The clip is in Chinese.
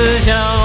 Xin.